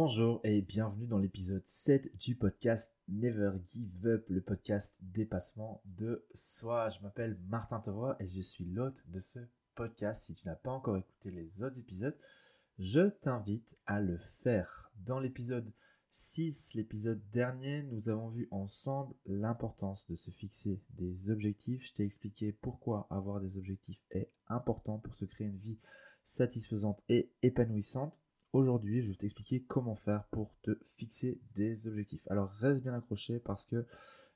Bonjour et bienvenue dans l'épisode 7 du podcast Never Give Up, le podcast dépassement de soi. Je m'appelle Martin Tavois et je suis l'hôte de ce podcast. Si tu n'as pas encore écouté les autres épisodes, je t'invite à le faire. Dans l'épisode 6, l'épisode dernier, nous avons vu ensemble l'importance de se fixer des objectifs. Je t'ai expliqué pourquoi avoir des objectifs est important pour se créer une vie satisfaisante et épanouissante. Aujourd'hui, je vais t'expliquer comment faire pour te fixer des objectifs. Alors reste bien accroché parce que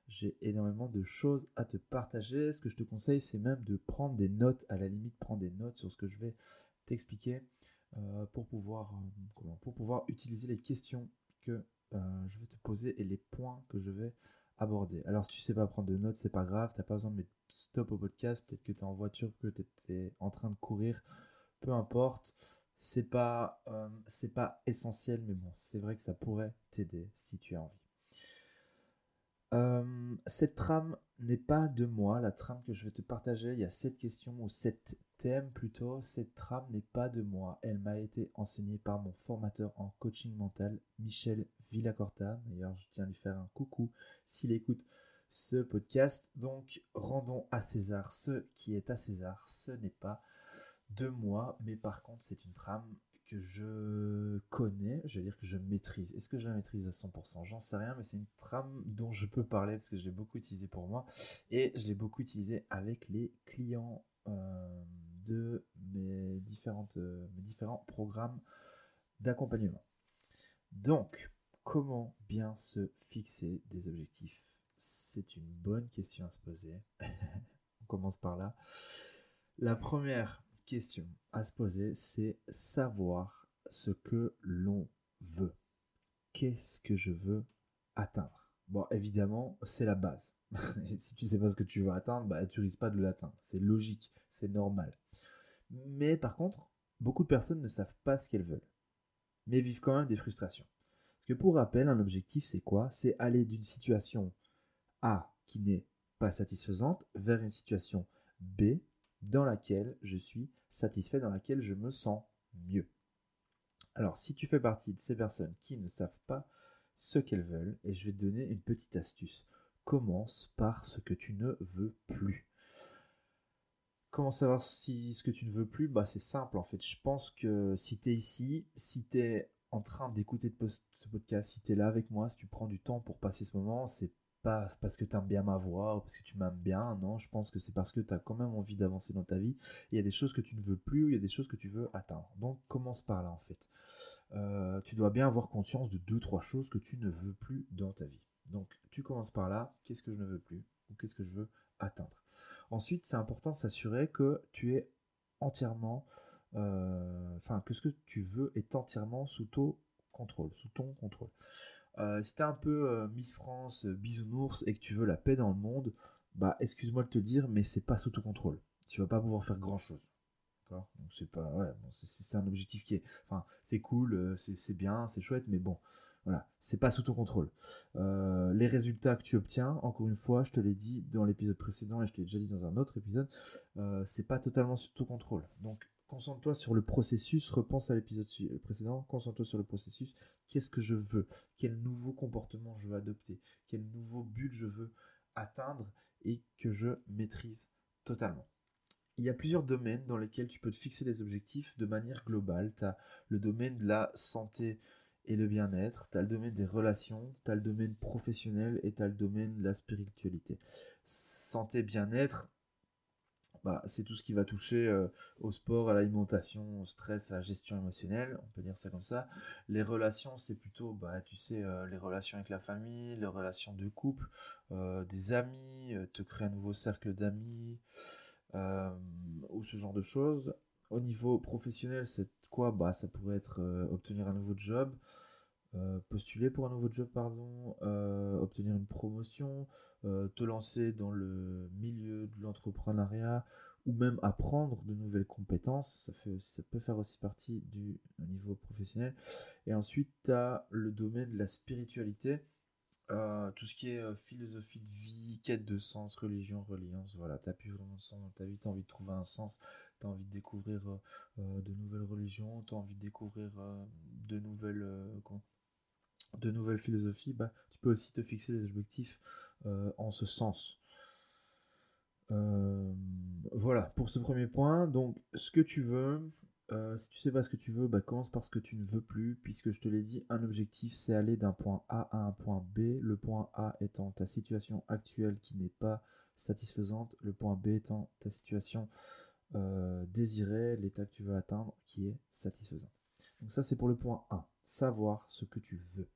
j'ai énormément de choses à te partager. Ce que je te conseille, c'est même de prendre des notes, à la limite, prendre des notes sur ce que je vais t'expliquer euh, pour, pouvoir, euh, pour pouvoir utiliser les questions que euh, je vais te poser et les points que je vais aborder. Alors si tu sais pas prendre de notes, c'est pas grave, t'as pas besoin de mettre stop au podcast, peut-être que tu es en voiture, que tu es en train de courir, peu importe c'est pas euh, c'est pas essentiel mais bon c'est vrai que ça pourrait t'aider si tu as envie. Euh, cette trame n'est pas de moi la trame que je vais te partager il y a sept questions ou sept thèmes plutôt. Cette trame n'est pas de moi. Elle m'a été enseignée par mon formateur en coaching mental Michel Villacorta. D'ailleurs je tiens à lui faire un coucou s'il écoute ce podcast. Donc rendons à César ce qui est à César. Ce n'est pas de moi, mais par contre, c'est une trame que je connais, je veux dire que je maîtrise. Est-ce que je la maîtrise à 100% J'en sais rien, mais c'est une trame dont je peux parler parce que je l'ai beaucoup utilisée pour moi et je l'ai beaucoup utilisée avec les clients euh, de mes, euh, mes différents programmes d'accompagnement. Donc, comment bien se fixer des objectifs? C'est une bonne question à se poser. On commence par là. La première question à se poser, c'est savoir ce que l'on veut. Qu'est-ce que je veux atteindre? Bon, évidemment, c'est la base. si tu sais pas ce que tu veux atteindre, bah, tu risques pas de l'atteindre. C'est logique, c'est normal. Mais par contre, beaucoup de personnes ne savent pas ce qu'elles veulent, mais vivent quand même des frustrations. Parce que pour rappel, un objectif, c'est quoi? C'est aller d'une situation A qui n'est pas satisfaisante vers une situation B dans laquelle je suis satisfait, dans laquelle je me sens mieux. Alors, si tu fais partie de ces personnes qui ne savent pas ce qu'elles veulent, et je vais te donner une petite astuce. Commence par ce que tu ne veux plus. Comment savoir si ce que tu ne veux plus? Bah c'est simple en fait. Je pense que si tu es ici, si tu es en train d'écouter ce podcast, si tu es là avec moi, si tu prends du temps pour passer ce moment, c'est pas parce que tu aimes bien ma voix ou parce que tu m'aimes bien, non, je pense que c'est parce que tu as quand même envie d'avancer dans ta vie. Il y a des choses que tu ne veux plus, il y a des choses que tu veux atteindre. Donc commence par là en fait. Euh, tu dois bien avoir conscience de deux, trois choses que tu ne veux plus dans ta vie. Donc tu commences par là, qu'est-ce que je ne veux plus ou qu'est-ce que je veux atteindre? Ensuite, c'est important de s'assurer que tu es entièrement, euh, enfin que ce que tu veux est entièrement sous ton contrôle, sous ton contrôle. Euh, si t'es un peu euh, Miss France, euh, bisounours et que tu veux la paix dans le monde, bah excuse-moi de te dire, mais c'est pas sous ton contrôle. Tu vas pas pouvoir faire grand chose. D'accord? Donc c'est pas, ouais, c'est un objectif qui est, enfin, c'est cool, c'est bien, c'est chouette, mais bon, voilà, c'est pas sous ton contrôle. les résultats que tu obtiens, encore une fois, je te l'ai dit dans l'épisode précédent et je te l'ai déjà dit dans un autre épisode, c'est pas totalement sous ton contrôle. Donc concentre-toi sur le processus, repense à l'épisode précédent, concentre-toi sur le processus, qu'est-ce que je veux, quel nouveau comportement je veux adopter, quel nouveau but je veux atteindre et que je maîtrise totalement? Il y a plusieurs domaines dans lesquels tu peux te fixer des objectifs de manière globale. Tu as le domaine de la santé et le bien-être, tu as le domaine des relations, tu as le domaine professionnel et tu as le domaine de la spiritualité. Santé, bien-être, bah, c'est tout ce qui va toucher euh, au sport, à l'alimentation, au stress, à la gestion émotionnelle, on peut dire ça comme ça. Les relations, c'est plutôt, bah, tu sais, euh, les relations avec la famille, les relations de couple, euh, des amis, te créer un nouveau cercle d'amis, ou ce genre de choses. Au niveau professionnel, c'est quoi? Bah, ça pourrait être obtenir un nouveau job. Postuler pour un nouveau job, pardon, obtenir une promotion, te lancer dans le milieu de l'entrepreneuriat ou même apprendre de nouvelles compétences, ça, fait, ça peut faire aussi partie du niveau professionnel. Et ensuite, tu as le domaine de la spiritualité. euh, tout ce qui est euh, philosophie de vie, quête de sens, religion, reliance, voilà, t'as plus vraiment de sens dans ta vie, t'as envie de trouver un sens, t'as envie de découvrir euh, de nouvelles religions, t'as envie de découvrir de nouvelles de nouvelles philosophies, bah, tu peux aussi te fixer des objectifs en ce sens. voilà pour ce premier point. Donc, ce que tu veux, euh, si tu sais pas ce que tu veux, bah, commence par ce que tu ne veux plus, puisque je te l'ai dit, un objectif c'est aller d'un point A à un point B, le point A étant ta situation actuelle qui n'est pas satisfaisante, le point B étant ta situation euh, désirée, l'état que tu veux atteindre qui est satisfaisant. Donc ça c'est pour le point A, savoir ce que tu veux.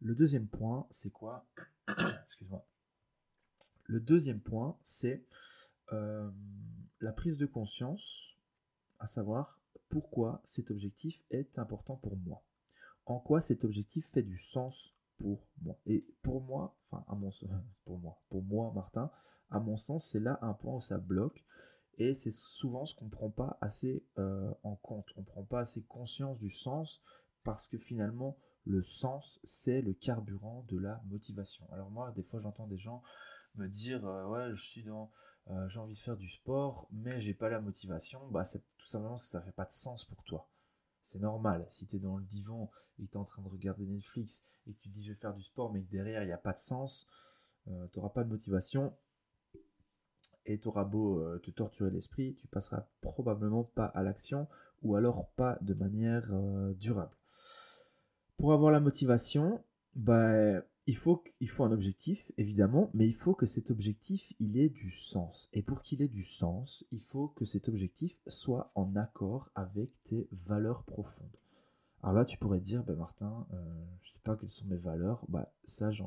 Le deuxième point, c'est quoi Excuse-moi. Le deuxième point, c'est euh, la prise de conscience, à savoir pourquoi cet objectif est important pour moi. En quoi cet objectif fait du sens pour moi. Et pour moi, enfin à mon sens, pour moi, pour moi Martin, à mon sens, c'est là un point où ça bloque. Et c'est souvent ce qu'on ne prend pas assez euh, en compte. On ne prend pas assez conscience du sens parce que finalement, le sens, c'est le carburant de la motivation. Alors moi, des fois, j'entends des gens me dire euh, ouais je suis dans euh, j'ai envie de faire du sport mais j'ai pas la motivation. Bah c'est tout simplement que ça fait pas de sens pour toi. C'est normal. Si tu es dans le divan et que tu es en train de regarder Netflix et que tu dis je vais faire du sport mais que derrière il n'y a pas de sens euh, tu n'auras pas de motivation et tu auras beau te torturer l'esprit tu passeras probablement pas à l'action ou alors pas de manière durable pour avoir la motivation bah il faut, il faut un objectif, évidemment, mais il faut que cet objectif, il ait du sens. Et pour qu'il ait du sens, il faut que cet objectif soit en accord avec tes valeurs profondes. Alors là, tu pourrais dire, ben Martin, euh, je sais pas quelles sont mes valeurs. Bah, ça, je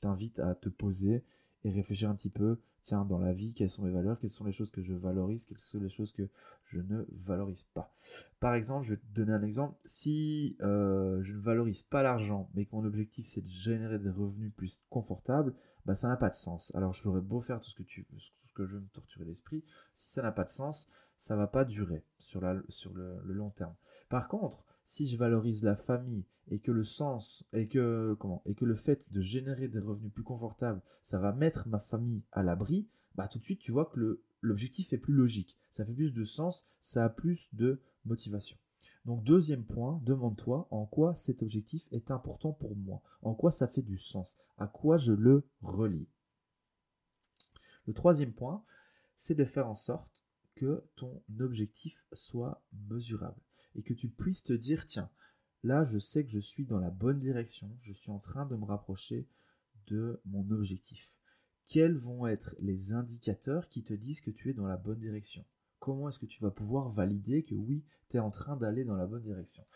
t'invite à te poser et réfléchir un petit peu, tiens, dans la vie, quelles sont mes valeurs, quelles sont les choses que je valorise, quelles sont les choses que je ne valorise pas. Par exemple, je vais te donner un exemple. Si euh, je ne valorise pas l'argent, mais que mon objectif c'est de générer des revenus plus confortables, bah ça n'a pas de sens. Alors je pourrais beau faire tout ce que tu ce que je veux me torturer l'esprit, si ça n'a pas de sens, ça va pas durer sur, la, sur le long terme. Par contre, si je valorise la famille et que le sens et que comment et que le fait de générer des revenus plus confortables, ça va mettre ma famille à l'abri, bah tout de suite tu vois que l'objectif est plus logique, ça fait plus de sens, ça a plus de motivation. Donc deuxième point, demande-toi en quoi cet objectif est important pour moi, en quoi ça fait du sens, à quoi je le relie? Le troisième point, c'est de faire en sorte que ton objectif soit mesurable et que tu puisses te dire, tiens, là, je sais que je suis dans la bonne direction, je suis en train de me rapprocher de mon objectif. Quels vont être les indicateurs qui te disent que tu es dans la bonne direction? Comment est-ce que tu vas pouvoir valider que oui, tu es en train d'aller dans la bonne direction?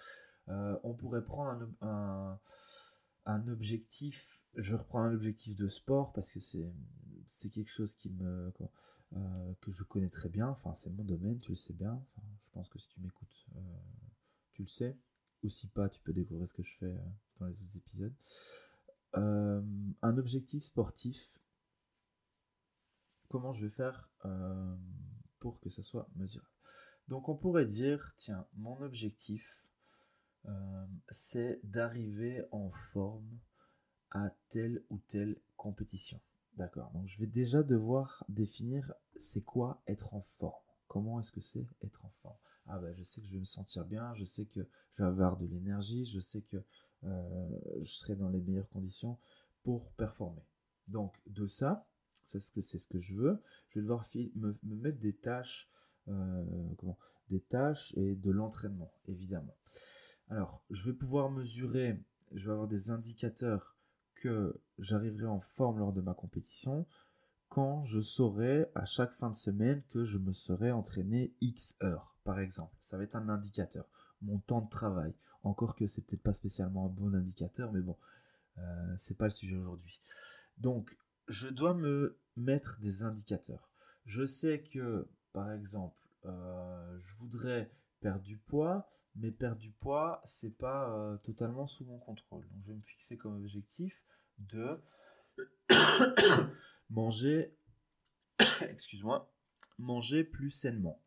Euh, On pourrait prendre un, objectif, je reprends un objectif de sport parce que c'est, quelque chose qui me, euh, que je connais très bien, enfin c'est mon domaine, tu le sais bien, je pense que si tu m'écoutes, euh, tu le sais, ou si pas, tu peux découvrir ce que je fais dans les autres épisodes. un objectif sportif, comment je vais faire que ça soit mesurable Donc on pourrait dire, tiens, mon objectif, c'est d'arriver en forme à telle ou telle compétition. D'accord. Donc je vais déjà devoir définir c'est quoi être en forme. Comment est-ce que c'est être en forme? Ah ben je sais que je vais me sentir bien, je sais que je vais avoir de l'énergie, je sais que euh, je serai dans les meilleures conditions pour performer. Donc de ça, c'est ce que je veux. Je vais devoir me, mettre des tâches, euh, des tâches et de l'entraînement évidemment. Alors je vais pouvoir mesurer, je vais avoir des indicateurs que j'arriverai en forme lors de ma compétition quand je saurai à chaque fin de semaine que je me serai entraîné X heures, par exemple. Ça va être un indicateur. Mon temps de travail. Encore que c'est peut-être pas spécialement un bon indicateur, mais bon, euh, c'est pas le sujet aujourd'hui. Donc, je dois me mettre des indicateurs. Je sais que, par exemple, euh, je voudrais perdre du poids, mais perdre du poids, c'est pas euh, totalement sous mon contrôle. Donc je vais me fixer comme objectif de manger, excuse-moi, manger plus sainement.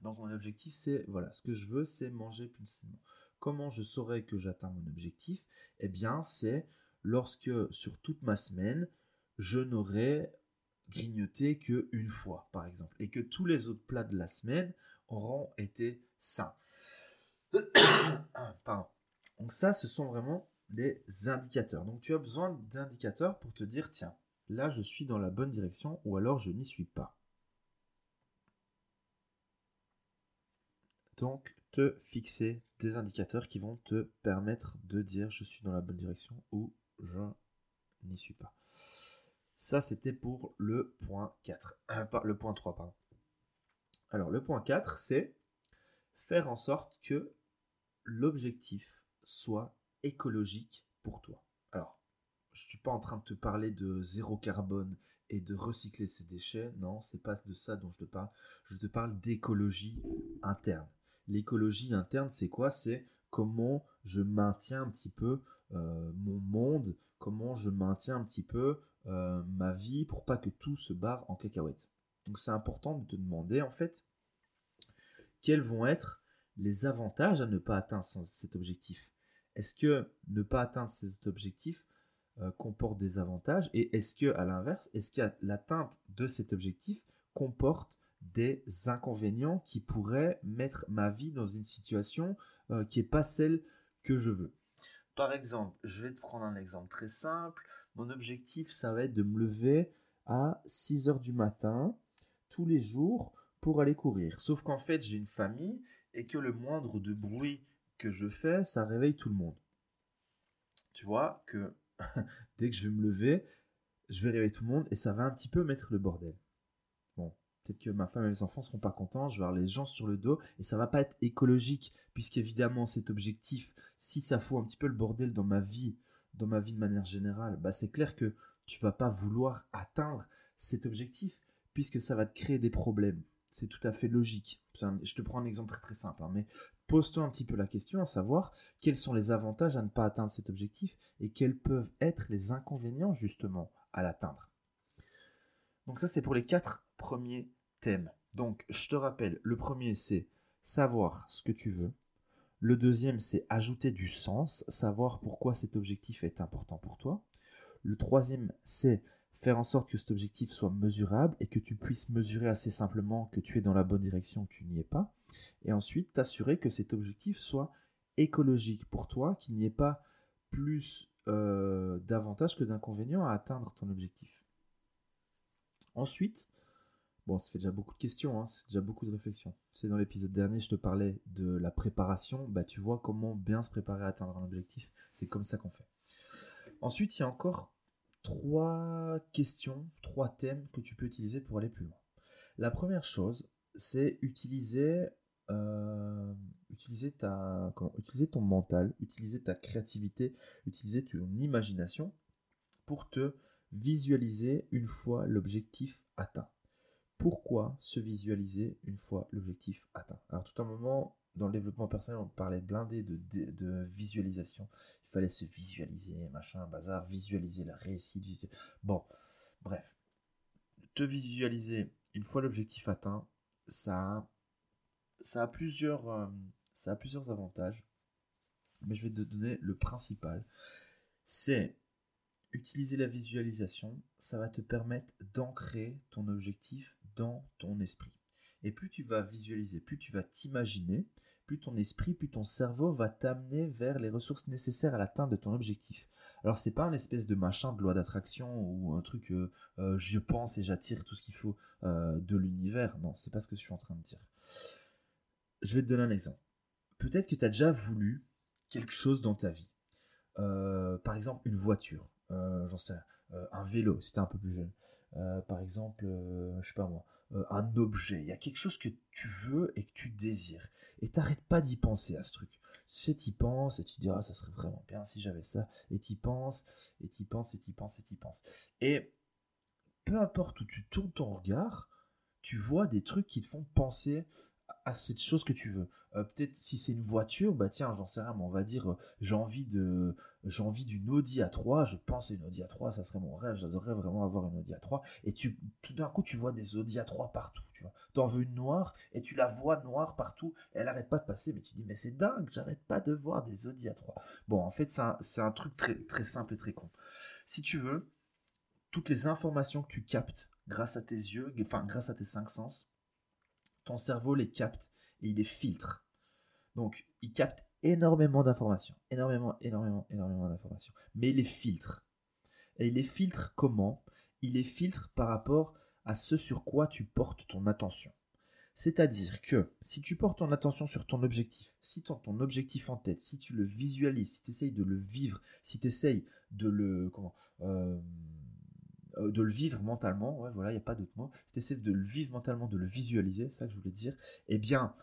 Donc mon objectif c'est, voilà, ce que je veux c'est manger plus sainement. Comment je saurais que j'atteins mon objectif? Eh bien c'est lorsque sur toute ma semaine, je n'aurai grignoté que une fois, par exemple, et que tous les autres plats de la semaine auront été sains. Pardon. Donc ça, ce sont vraiment des indicateurs. Donc tu as besoin d'indicateurs pour te dire, tiens, là je suis dans la bonne direction ou alors je n'y suis pas. Donc te fixer des indicateurs qui vont te permettre de dire je suis dans la bonne direction ou je n'y suis pas. Ça c'était pour le point 4. Euh, le point 3, pardon. Alors le point 4, c'est faire en sorte que l'objectif soit écologique pour toi. Alors, je ne suis pas en train de te parler de zéro carbone et de recycler ses déchets. Non, c'est pas de ça dont je te parle. Je te parle d'écologie interne. L'écologie interne, c'est quoi? C'est comment je maintiens un petit peu euh, mon monde, comment je maintiens un petit peu euh, ma vie pour pas que tout se barre en cacahuète. Donc c'est important de te demander en fait quels vont être les avantages à ne pas atteindre cet objectif? Est-ce que ne pas atteindre cet objectif euh, comporte des avantages? Et est-ce que à l'inverse, est-ce que l'atteinte de cet objectif comporte des inconvénients qui pourraient mettre ma vie dans une situation euh, qui n'est pas celle que je veux. Par exemple, je vais te prendre un exemple très simple. Mon objectif, ça va être de me lever à 6 heures du matin tous les jours pour aller courir. Sauf qu'en fait, j'ai une famille et que le moindre de bruit que je fais, ça réveille tout le monde. Tu vois que dès que je vais me lever, je vais réveiller tout le monde et ça va un petit peu mettre le bordel. Peut-être que ma femme et mes enfants seront pas contents, je vais avoir les gens sur le dos et ça va pas être écologique puisqu'évidemment cet objectif, si ça fout un petit peu le bordel dans ma vie, dans ma vie de manière générale, bah c'est clair que tu vas pas vouloir atteindre cet objectif puisque ça va te créer des problèmes. C'est tout à fait logique. Je te prends un exemple très très simple, hein, mais pose-toi un petit peu la question à savoir quels sont les avantages à ne pas atteindre cet objectif et quels peuvent être les inconvénients justement à l'atteindre? Donc ça c'est pour les quatre premiers Donc je te rappelle, le premier c'est savoir ce que tu veux. Le deuxième c'est ajouter du sens, savoir pourquoi cet objectif est important pour toi. Le troisième c'est faire en sorte que cet objectif soit mesurable et que tu puisses mesurer assez simplement que tu es dans la bonne direction, que tu n'y es pas. Et ensuite, t'assurer que cet objectif soit écologique pour toi, qu'il n'y ait pas plus euh, d'avantages que d'inconvénients à atteindre ton objectif. Ensuite, bon, ça fait déjà beaucoup de questions, hein, c'est déjà beaucoup de réflexions. C'est dans l'épisode dernier, je te parlais de la préparation. Bah, tu vois comment bien se préparer à atteindre un objectif. C'est comme ça qu'on fait. Ensuite, il y a encore trois questions, trois thèmes que tu peux utiliser pour aller plus loin. La première chose, c'est utiliser, euh, ton mental, utiliser ta créativité, utiliser ton imagination pour te visualiser une fois l'objectif atteint. Pourquoi se visualiser une fois l'objectif atteint Alors tout un moment, dans le développement personnel, on parlait blindé de, de, visualisation. Il fallait se visualiser, machin, bazar, visualiser la réussite. Bon, bref. Te visualiser une fois l'objectif atteint, euh, ça a plusieurs avantages. Mais je vais te donner le principal. C'est utiliser la visualisation, ça va te permettre d'ancrer ton objectif dans ton esprit. Et plus tu vas visualiser, plus tu vas t'imaginer, plus ton esprit, plus ton cerveau va t'amener vers les ressources nécessaires à l'atteinte de ton objectif. Alors c'est pas un espèce de machin de loi d'attraction ou un truc euh, euh, je pense et j'attire tout ce qu'il faut euh, de l'univers. Non, c'est pas ce que je suis en train de dire. Je vais te donner un exemple. Peut-être que tu as déjà voulu quelque chose dans ta vie. par exemple, une voiture. J'en sais un vélo, si un peu plus jeune. par exemple, je sais pas moi, euh, un objet, il y a quelque chose que tu veux et que tu désires. Et t'arrêtes pas d'y penser à ce truc. C'est t'y penses et tu dis, ah, ça serait vraiment bien si j'avais ça. Et t'y penses, et t'y penses, et t'y penses, et t'y penses. Et peu importe où tu tournes ton regard, tu vois des trucs qui te font penser à cette chose que tu veux. Euh, peut-être si c'est une voiture, bah tiens, j'en sais rien, mais on va dire euh, j'ai envie de j'ai envie d'une Audi A3, je pense à une Audi A3, ça serait mon rêve, j'adorerais vraiment avoir une Audi A3 et tu tout d'un coup tu vois des Audi A3 partout, tu vois. T'en veux une noire et tu la vois noire partout, elle arrête pas de passer mais tu dis mais c'est dingue, j'arrête pas de voir des Audi A3. Bon, en fait, c'est un, un truc très très simple et très con. Si tu veux toutes les informations que tu captes grâce à tes yeux, enfin grâce à tes cinq sens, ton cerveau les capte et il les filtre. Donc, il capte énormément d'informations, énormément, énormément, énormément d'informations, mais il les filtre. Et il les filtre comment? Il les filtre par rapport à ce sur quoi tu portes ton attention. C'est-à-dire que si tu portes ton attention sur ton objectif, si tu as ton objectif en tête, si tu le visualises, si tu essayes de le vivre, si tu essayes de le, comment, euh, euh, de le vivre mentalement, ouais, voilà, il n'y a pas d'autre mot, si tu de le vivre mentalement, de le visualiser, c'est ça que je voulais dire, eh bien,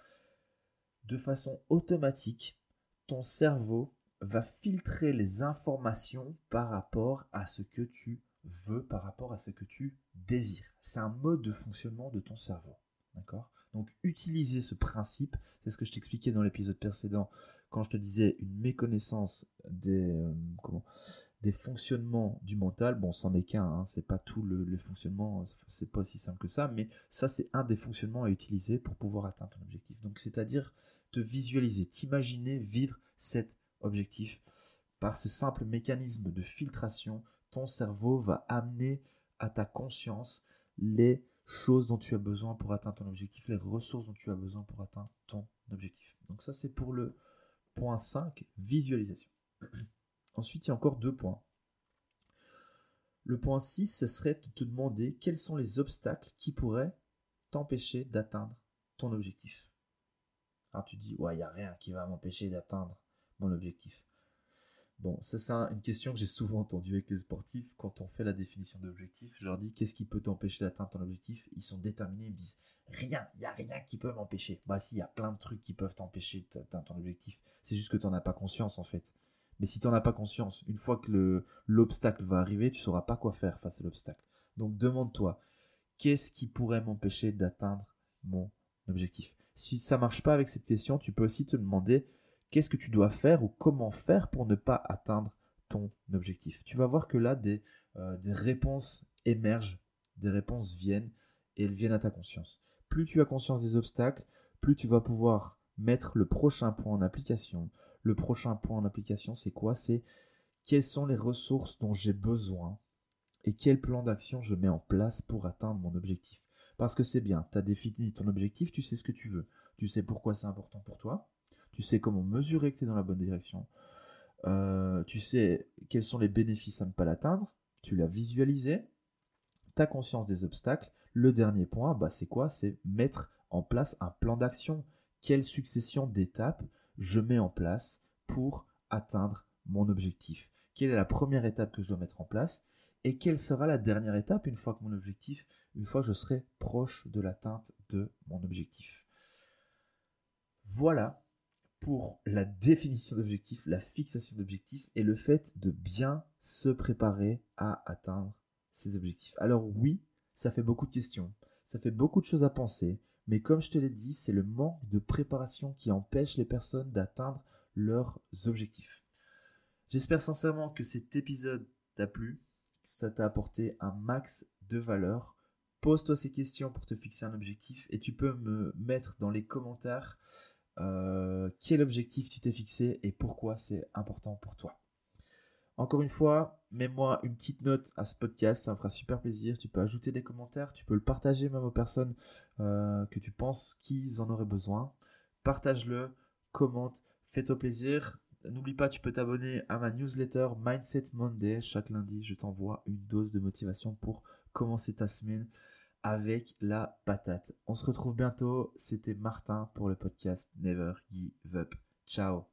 de façon automatique, ton cerveau va filtrer les informations par rapport à ce que tu veux, par rapport à ce que tu désires. C'est un mode de fonctionnement de ton cerveau. D'accord? Donc utiliser ce principe, c'est ce que je t'expliquais dans l'épisode précédent quand je te disais une méconnaissance des, euh, comment, des fonctionnements du mental. Bon, c'en est qu'un, hein, c'est pas tout le, fonctionnement, c'est pas aussi simple que ça, mais ça c'est un des fonctionnements à utiliser pour pouvoir atteindre ton objectif. Donc c'est-à-dire te visualiser, t'imaginer vivre cet objectif. Par ce simple mécanisme de filtration, ton cerveau va amener à ta conscience les choses dont tu as besoin pour atteindre ton objectif, les ressources dont tu as besoin pour atteindre ton objectif. Donc ça c'est pour le point 5, visualisation. Ensuite, il y a encore deux points. Le point 6, ce serait de te demander quels sont les obstacles qui pourraient t'empêcher d'atteindre ton objectif. Alors tu dis, ouais, il n'y a rien qui va m'empêcher d'atteindre mon objectif. Bon, ça c'est une question que j'ai souvent entendue avec les sportifs quand on fait la définition d'objectif. Je leur dis, qu'est-ce qui peut t'empêcher d'atteindre ton objectif? Ils sont déterminés, ils me disent, rien, il n'y a rien qui peut m'empêcher. Bah si, il y a plein de trucs qui peuvent t'empêcher d'atteindre ton objectif. C'est juste que tu n'en as pas conscience en fait. Mais si tu n'en as pas conscience, une fois que l'obstacle va arriver, tu sauras pas quoi faire face à l'obstacle. Donc demande-toi, qu'est-ce qui pourrait m'empêcher d'atteindre mon objectif? Si ça marche pas avec cette question, tu peux aussi te demander qu'est-ce que tu dois faire ou comment faire pour ne pas atteindre ton objectif? Tu vas voir que là, euh, des réponses émergent, des réponses viennent et elles viennent à ta conscience. Plus tu as conscience des obstacles, plus tu vas pouvoir mettre le prochain point en application, le prochain point en application, c'est quoi? C'est quelles sont les ressources dont j'ai besoin et quel plan d'action je mets en place pour atteindre mon objectif? Parce que c'est bien, tu as défini ton objectif, tu sais ce que tu veux, tu sais pourquoi c'est important pour toi, tu sais comment mesurer que tu es dans la bonne direction, euh, tu sais quels sont les bénéfices à ne pas l'atteindre, tu l'as visualisé, tu as conscience des obstacles. Le dernier point, bah, c'est quoi? C'est mettre en place un plan d'action. Quelle succession d'étapes je mets en place pour atteindre mon objectif Quelle est la première étape que je dois mettre en place Et quelle sera la dernière étape une fois que mon objectif, une fois que je serai proche de l'atteinte de mon objectif? Voilà pour la définition d'objectif, la fixation d'objectif et le fait de bien se préparer à atteindre ses objectifs. Alors oui, ça fait beaucoup de questions, ça fait beaucoup de choses à penser, mais comme je te l'ai dit, c'est le manque de préparation qui empêche les personnes d'atteindre leurs objectifs. J'espère sincèrement que cet épisode t'a plu, que ça t'a apporté un max de valeur. Pose-toi ces questions pour te fixer un objectif et tu peux me mettre dans les commentaires euh, quel objectif tu t'es fixé et pourquoi c'est important pour toi. Encore une fois, mets-moi une petite note à ce podcast, ça me fera super plaisir. Tu peux ajouter des commentaires, tu peux le partager même aux personnes euh, que tu penses qu'ils en auraient besoin. Partage-le, commente, fais-toi plaisir. N'oublie pas, tu peux t'abonner à ma newsletter Mindset Monday. Chaque lundi, je t'envoie une dose de motivation pour commencer ta semaine avec la patate. On se retrouve bientôt. C'était Martin pour le podcast Never Give Up. Ciao